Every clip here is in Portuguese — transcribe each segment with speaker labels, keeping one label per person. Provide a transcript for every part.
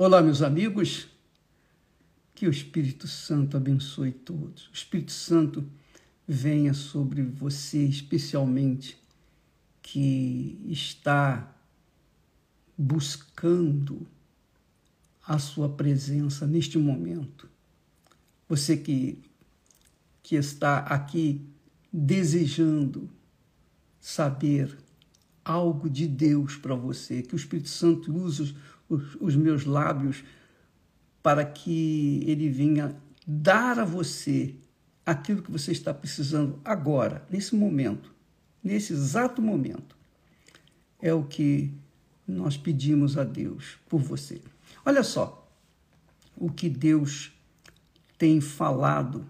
Speaker 1: Olá, meus amigos. Que o Espírito Santo abençoe todos. O Espírito Santo venha sobre você, especialmente, que está buscando a sua presença neste momento. Você que, que está aqui desejando saber algo de Deus para você, que o Espírito Santo use os, os meus lábios para que ele venha dar a você aquilo que você está precisando agora, nesse momento, nesse exato momento. É o que nós pedimos a Deus por você. Olha só o que Deus tem falado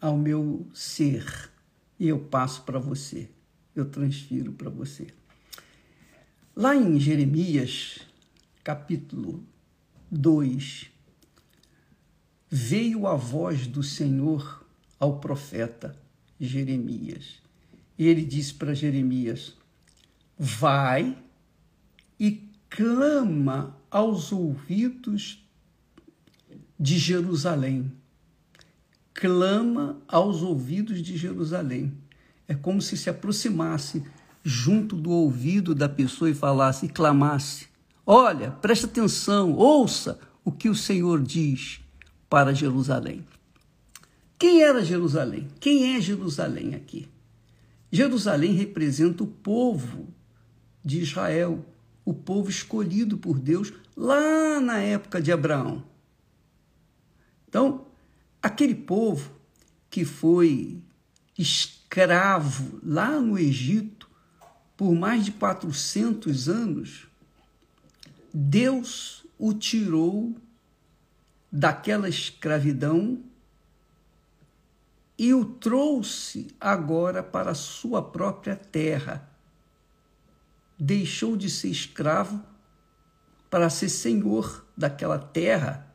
Speaker 1: ao meu ser e eu passo para você, eu transfiro para você. Lá em Jeremias, capítulo 2, veio a voz do Senhor ao profeta Jeremias. E ele disse para Jeremias: Vai e clama aos ouvidos de Jerusalém. Clama aos ouvidos de Jerusalém. É como se se aproximasse junto do ouvido da pessoa e falasse e clamasse: Olha, preste atenção, ouça o que o Senhor diz para Jerusalém. Quem era Jerusalém? Quem é Jerusalém aqui? Jerusalém representa o povo de Israel, o povo escolhido por Deus lá na época de Abraão. Então, aquele povo que foi escravo lá no Egito por mais de 400 anos, Deus o tirou daquela escravidão e o trouxe agora para a sua própria terra. Deixou de ser escravo para ser senhor daquela terra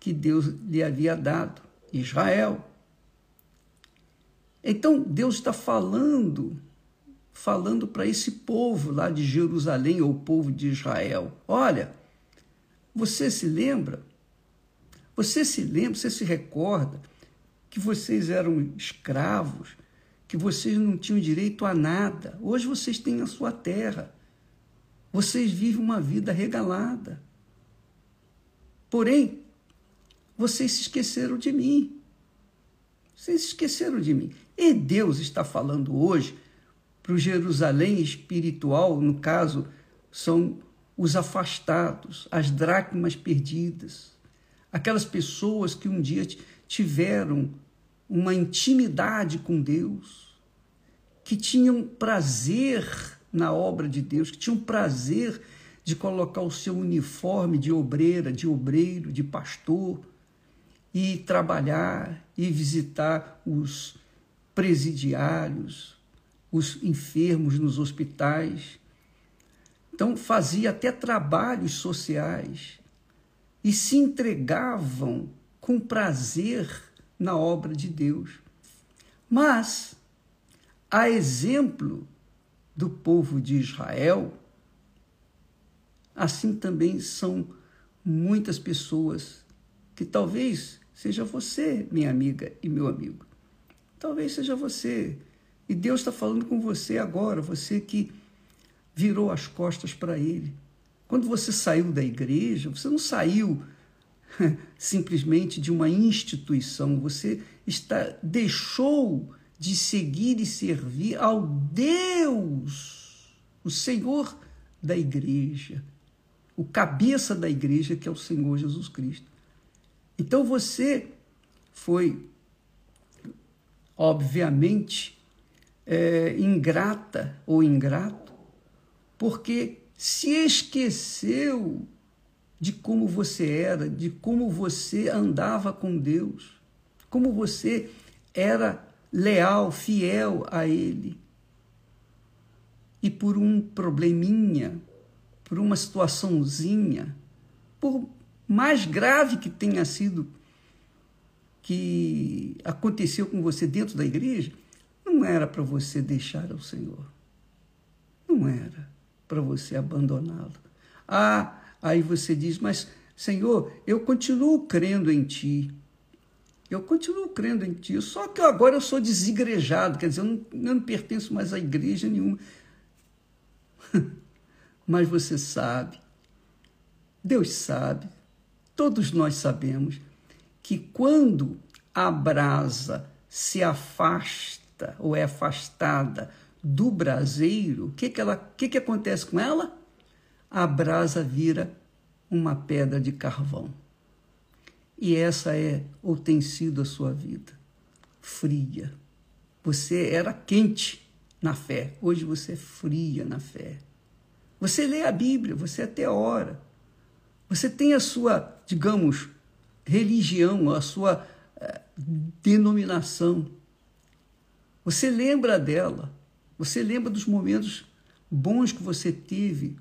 Speaker 1: que Deus lhe havia dado, Israel. Então Deus está falando falando para esse povo lá de Jerusalém, ou povo de Israel: Olha, você se lembra? Você se lembra, você se recorda que vocês eram escravos, que vocês não tinham direito a nada. Hoje vocês têm a sua terra. Vocês vivem uma vida regalada. Porém, vocês se esqueceram de mim. Vocês se esqueceram de mim. E Deus está falando hoje para o Jerusalém espiritual, no caso, são os afastados, as dracmas perdidas, aquelas pessoas que um dia tiveram uma intimidade com Deus, que tinham prazer na obra de Deus, que tinham prazer de colocar o seu uniforme de obreira, de obreiro, de pastor e trabalhar e visitar os presidiários, os enfermos nos hospitais. Então, fazia até trabalhos sociais e se entregavam com prazer na obra de Deus. Mas, a exemplo do povo de Israel, assim também são muitas pessoas que talvez seja você, minha amiga e meu amigo. Talvez seja você e Deus está falando com você agora, você que virou as costas para Ele. Quando você saiu da igreja, você não saiu simplesmente de uma instituição, você está deixou de seguir e servir ao Deus, o Senhor da igreja, o cabeça da igreja que é o Senhor Jesus Cristo. Então você foi obviamente é, ingrata ou ingrato, porque se esqueceu de como você era, de como você andava com Deus, como você era leal, fiel a Ele. E por um probleminha, por uma situaçãozinha, por mais grave que tenha sido que aconteceu com você dentro da igreja, não era para você deixar o Senhor. Não era para você abandoná-lo. Ah, aí você diz, mas Senhor, eu continuo crendo em Ti. Eu continuo crendo em Ti, só que agora eu sou desigrejado, quer dizer, eu não, eu não pertenço mais a igreja nenhuma. mas você sabe, Deus sabe, todos nós sabemos, que quando a brasa se afasta ou é afastada do braseiro, o que, que, ela, que, que acontece com ela? A brasa vira uma pedra de carvão. E essa é ou tem sido a sua vida. Fria. Você era quente na fé, hoje você é fria na fé. Você lê a Bíblia, você até ora. Você tem a sua, digamos, religião, a sua eh, denominação. Você lembra dela. Você lembra dos momentos bons que você teve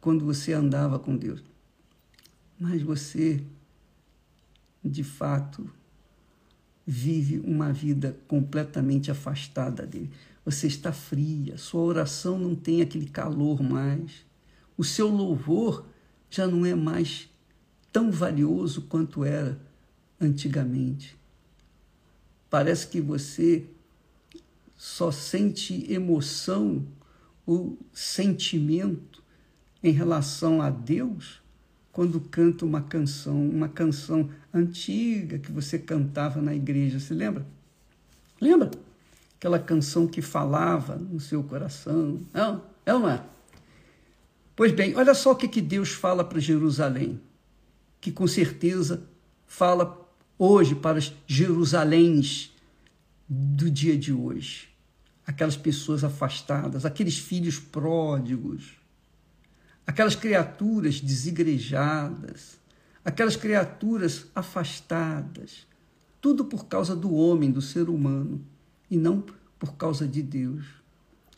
Speaker 1: quando você andava com Deus. Mas você, de fato, vive uma vida completamente afastada dele. Você está fria, sua oração não tem aquele calor mais. O seu louvor já não é mais tão valioso quanto era antigamente. Parece que você só sente emoção ou sentimento em relação a Deus quando canta uma canção, uma canção antiga que você cantava na igreja, se lembra? Lembra? Aquela canção que falava no seu coração. Não, é não é? Pois bem, olha só o que, que Deus fala para Jerusalém, que com certeza fala hoje para Jerusaléns do dia de hoje. Aquelas pessoas afastadas, aqueles filhos pródigos, aquelas criaturas desigrejadas, aquelas criaturas afastadas, tudo por causa do homem, do ser humano, e não por causa de Deus.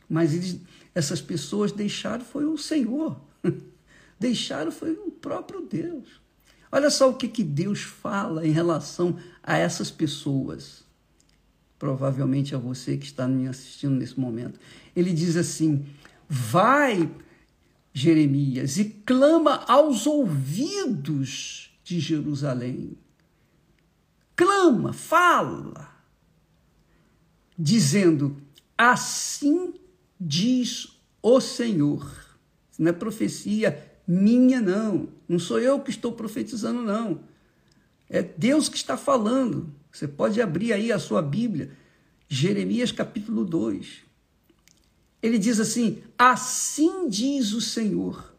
Speaker 1: Mas eles, essas pessoas deixaram foi o Senhor, deixaram foi o próprio Deus. Olha só o que, que Deus fala em relação a essas pessoas. Provavelmente a você que está me assistindo nesse momento. Ele diz assim: vai Jeremias e clama aos ouvidos de Jerusalém. Clama, fala, dizendo: Assim diz o Senhor. Não é profecia minha, não. Não sou eu que estou profetizando, não. É Deus que está falando. Você pode abrir aí a sua Bíblia, Jeremias capítulo 2 ele diz assim: Assim diz o Senhor.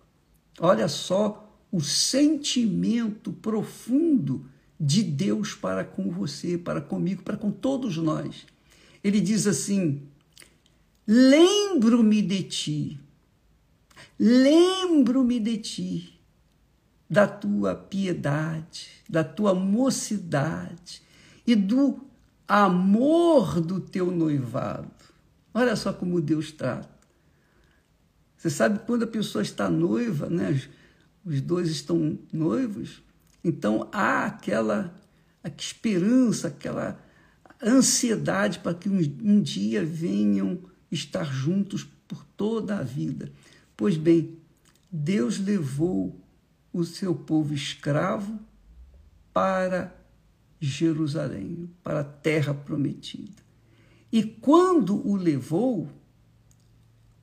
Speaker 1: Olha só o sentimento profundo de Deus para com você, para comigo, para com todos nós. Ele diz assim: Lembro-me de ti, lembro-me de ti, da tua piedade, da tua mocidade e do amor do teu noivado Olha só como Deus trata. Você sabe quando a pessoa está noiva, né? os dois estão noivos, então há aquela, aquela esperança, aquela ansiedade para que um, um dia venham estar juntos por toda a vida. Pois bem, Deus levou o seu povo escravo para Jerusalém, para a terra prometida. E quando o levou,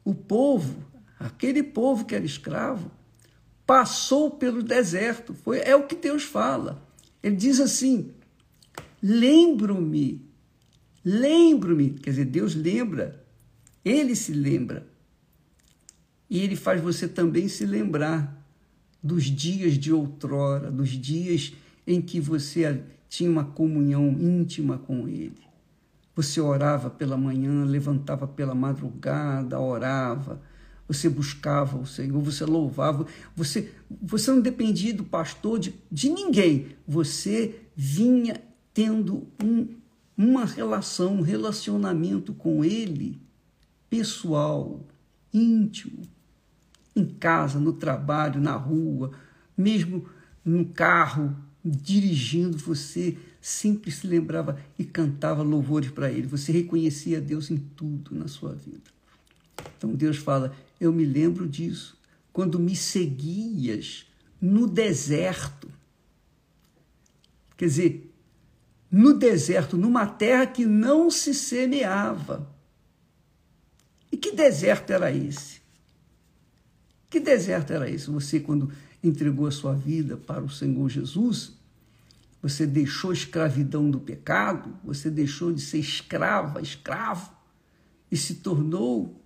Speaker 1: o povo, aquele povo que era escravo, passou pelo deserto. Foi, é o que Deus fala. Ele diz assim: lembro-me, lembro-me. Quer dizer, Deus lembra, ele se lembra. E ele faz você também se lembrar dos dias de outrora, dos dias em que você tinha uma comunhão íntima com ele. Você orava pela manhã, levantava pela madrugada, orava, você buscava o Senhor, você louvava, você, você não dependia do pastor, de, de ninguém. Você vinha tendo um, uma relação, um relacionamento com Ele pessoal, íntimo, em casa, no trabalho, na rua, mesmo no carro, dirigindo, você sempre se lembrava e cantava louvores para Ele. Você reconhecia Deus em tudo na sua vida. Então Deus fala: Eu me lembro disso quando me seguias no deserto. Quer dizer, no deserto, numa terra que não se semeava. E que deserto era esse? Que deserto era esse? Você, quando entregou a sua vida para o Senhor Jesus, você deixou a escravidão do pecado, você deixou de ser escrava, escravo, e se tornou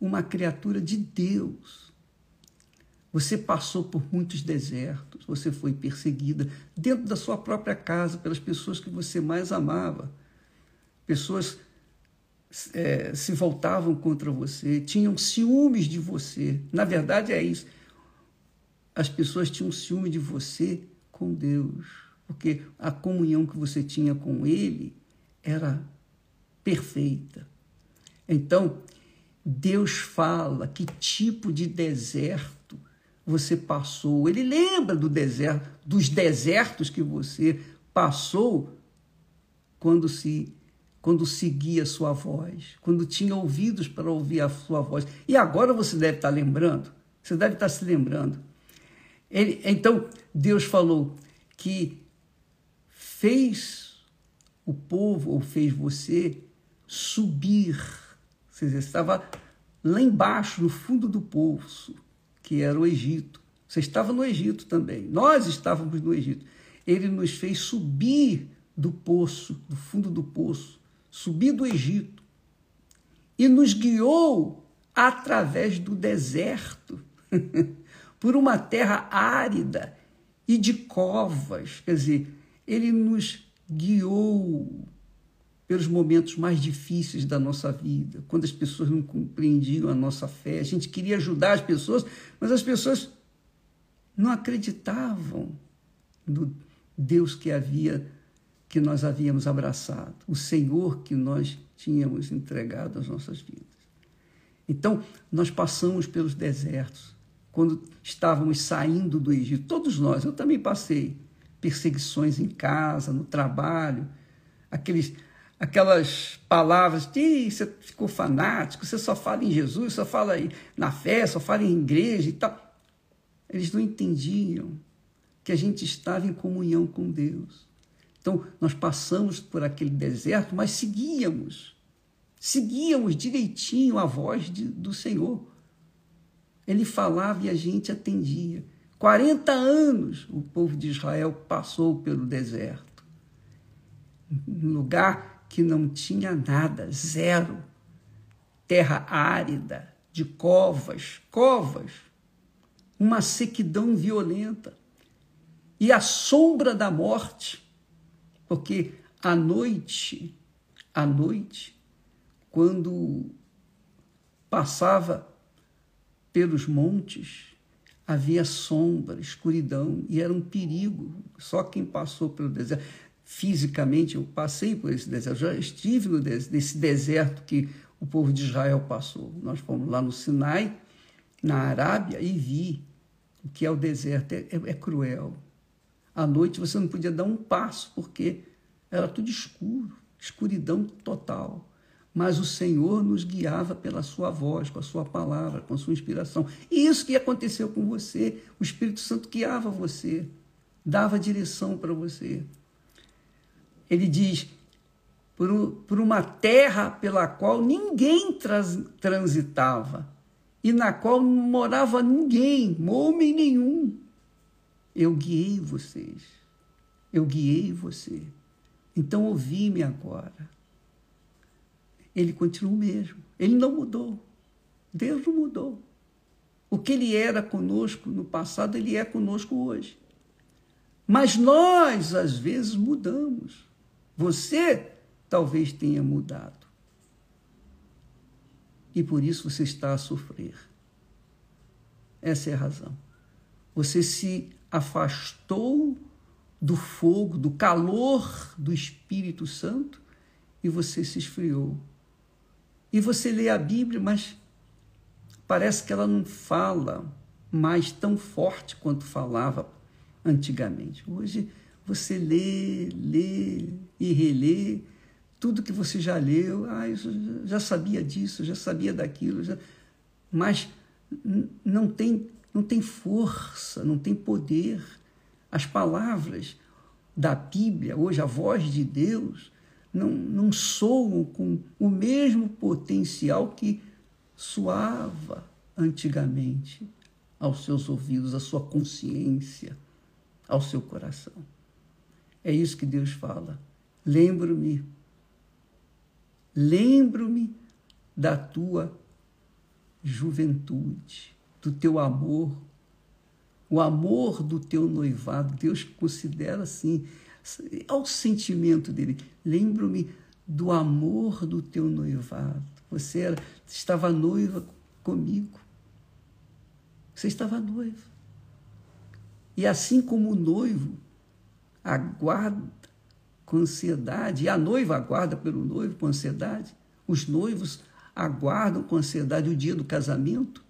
Speaker 1: uma criatura de Deus. Você passou por muitos desertos, você foi perseguida dentro da sua própria casa pelas pessoas que você mais amava. Pessoas é, se voltavam contra você, tinham ciúmes de você. Na verdade, é isso. As pessoas tinham ciúme de você com Deus, porque a comunhão que você tinha com Ele era perfeita. Então, Deus fala que tipo de deserto você passou. Ele lembra do deserto, dos desertos que você passou quando se quando seguia a sua voz, quando tinha ouvidos para ouvir a sua voz. E agora você deve estar lembrando, você deve estar se lembrando. Ele, então, Deus falou que fez o povo, ou fez você, subir. Você estava lá embaixo, no fundo do poço que era o Egito. Você estava no Egito também. Nós estávamos no Egito. Ele nos fez subir do poço, do fundo do poço, subir do Egito e nos guiou através do deserto, por uma terra árida e de covas. Quer dizer, ele nos guiou pelos momentos mais difíceis da nossa vida, quando as pessoas não compreendiam a nossa fé. A gente queria ajudar as pessoas, mas as pessoas não acreditavam no Deus que havia que nós havíamos abraçado, o Senhor que nós tínhamos entregado às nossas vidas. Então, nós passamos pelos desertos, quando estávamos saindo do Egito, todos nós, eu também passei perseguições em casa, no trabalho, aqueles aquelas palavras de você ficou fanático, você só fala em Jesus, só fala na fé, só fala em igreja e tal. Eles não entendiam que a gente estava em comunhão com Deus. Então, nós passamos por aquele deserto, mas seguíamos, seguíamos direitinho a voz de, do Senhor. Ele falava e a gente atendia. 40 anos o povo de Israel passou pelo deserto. Um lugar que não tinha nada, zero. Terra árida, de covas, covas, uma sequidão violenta e a sombra da morte, porque à noite, à noite, quando passava pelos montes, havia sombra, escuridão, e era um perigo. Só quem passou pelo deserto fisicamente, eu passei por esse deserto, já estive no des nesse deserto que o povo de Israel passou. Nós fomos lá no Sinai, na Arábia, e vi o que é o deserto. É, é, é cruel. À noite você não podia dar um passo, porque era tudo escuro, escuridão total. Mas o Senhor nos guiava pela sua voz, com a sua palavra, com a sua inspiração. E isso que aconteceu com você. O Espírito Santo guiava você, dava direção para você ele diz, por, por uma terra pela qual ninguém trans, transitava e na qual não morava ninguém, homem nenhum. Eu guiei vocês, eu guiei você. Então ouvi-me agora. Ele continua o mesmo, ele não mudou. Deus não mudou. O que ele era conosco no passado, ele é conosco hoje. Mas nós, às vezes, mudamos. Você talvez tenha mudado. E por isso você está a sofrer. Essa é a razão. Você se afastou do fogo, do calor do Espírito Santo e você se esfriou. E você lê a Bíblia, mas parece que ela não fala mais tão forte quanto falava antigamente. Hoje você lê, lê e relê tudo que você já leu. Ah, eu já sabia disso, já sabia daquilo, já... mas não tem não tem força, não tem poder. As palavras da Bíblia, hoje a voz de Deus, não, não soam com o mesmo potencial que soava antigamente aos seus ouvidos, à sua consciência, ao seu coração. É isso que Deus fala. Lembro-me, lembro-me da tua juventude, do teu amor, o amor do teu noivado. Deus considera assim, ao sentimento dele. Lembro-me do amor do teu noivado. Você era, estava noiva comigo. Você estava noiva. E assim como o noivo aguarda com ansiedade, e a noiva aguarda pelo noivo com ansiedade, os noivos aguardam com ansiedade o dia do casamento.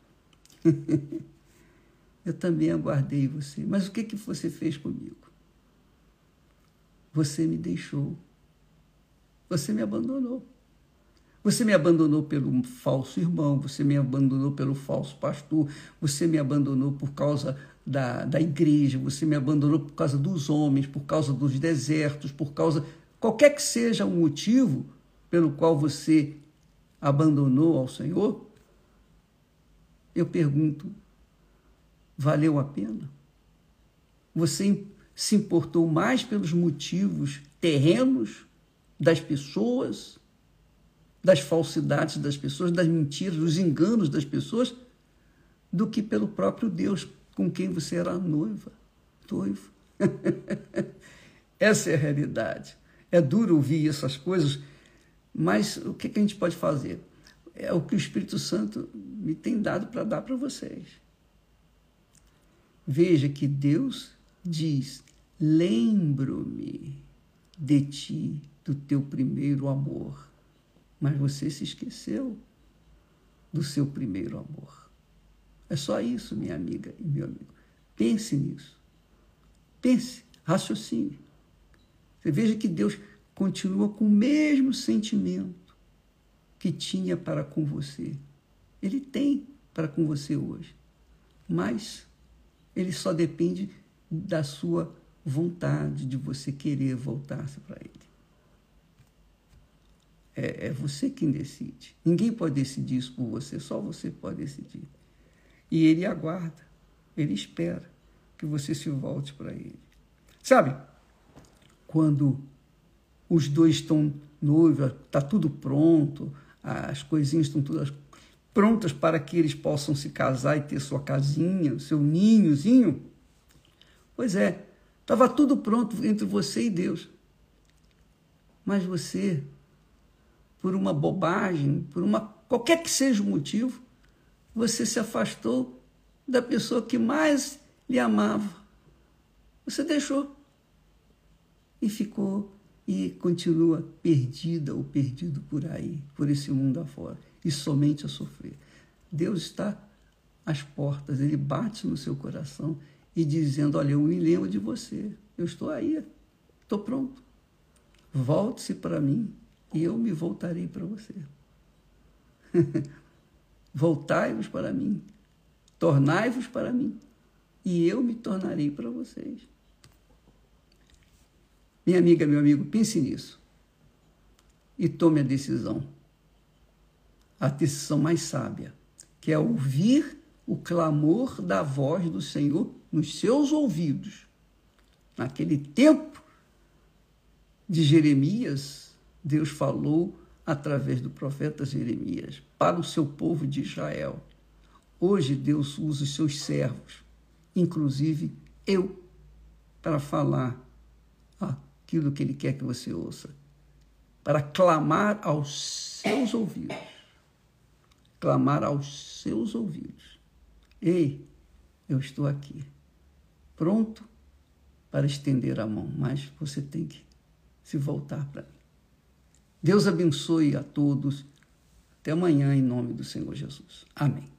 Speaker 1: Eu também aguardei você. Mas o que, que você fez comigo? Você me deixou. Você me abandonou. Você me abandonou pelo falso irmão, você me abandonou pelo falso pastor, você me abandonou por causa da, da igreja, você me abandonou por causa dos homens, por causa dos desertos, por causa. qualquer que seja o motivo pelo qual você abandonou ao Senhor, eu pergunto: valeu a pena? Você se importou mais pelos motivos terrenos das pessoas? das falsidades das pessoas, das mentiras, dos enganos das pessoas, do que pelo próprio Deus com quem você era noiva, noivo. Essa é a realidade. É duro ouvir essas coisas, mas o que a gente pode fazer? É o que o Espírito Santo me tem dado para dar para vocês. Veja que Deus diz: lembro-me de ti, do teu primeiro amor mas você se esqueceu do seu primeiro amor. É só isso, minha amiga e meu amigo. Pense nisso. Pense, raciocine. Você veja que Deus continua com o mesmo sentimento que tinha para com você. Ele tem para com você hoje. Mas ele só depende da sua vontade, de você querer voltar-se para ele. É, é você quem decide. Ninguém pode decidir isso por você, só você pode decidir. E ele aguarda, ele espera que você se volte para ele. Sabe, quando os dois estão noivos, está tudo pronto, as coisinhas estão todas prontas para que eles possam se casar e ter sua casinha, seu ninhozinho. Pois é, estava tudo pronto entre você e Deus. Mas você por uma bobagem, por uma qualquer que seja o motivo, você se afastou da pessoa que mais lhe amava. Você deixou e ficou e continua perdida ou perdido por aí, por esse mundo afora, e somente a sofrer. Deus está às portas, ele bate no seu coração e dizendo: Olha, eu me lembro de você, eu estou aí, estou pronto. Volte-se para mim, e eu me voltarei para você. Voltai-vos para mim, tornai-vos para mim, e eu me tornarei para vocês. Minha amiga, meu amigo, pense nisso e tome a decisão, a decisão mais sábia, que é ouvir o clamor da voz do Senhor nos seus ouvidos. Naquele tempo de Jeremias, Deus falou através do profeta Jeremias para o seu povo de Israel. Hoje Deus usa os seus servos, inclusive eu, para falar aquilo que Ele quer que você ouça, para clamar aos seus ouvidos. Clamar aos seus ouvidos. Ei, eu estou aqui, pronto para estender a mão, mas você tem que se voltar para mim. Deus abençoe a todos. Até amanhã, em nome do Senhor Jesus. Amém.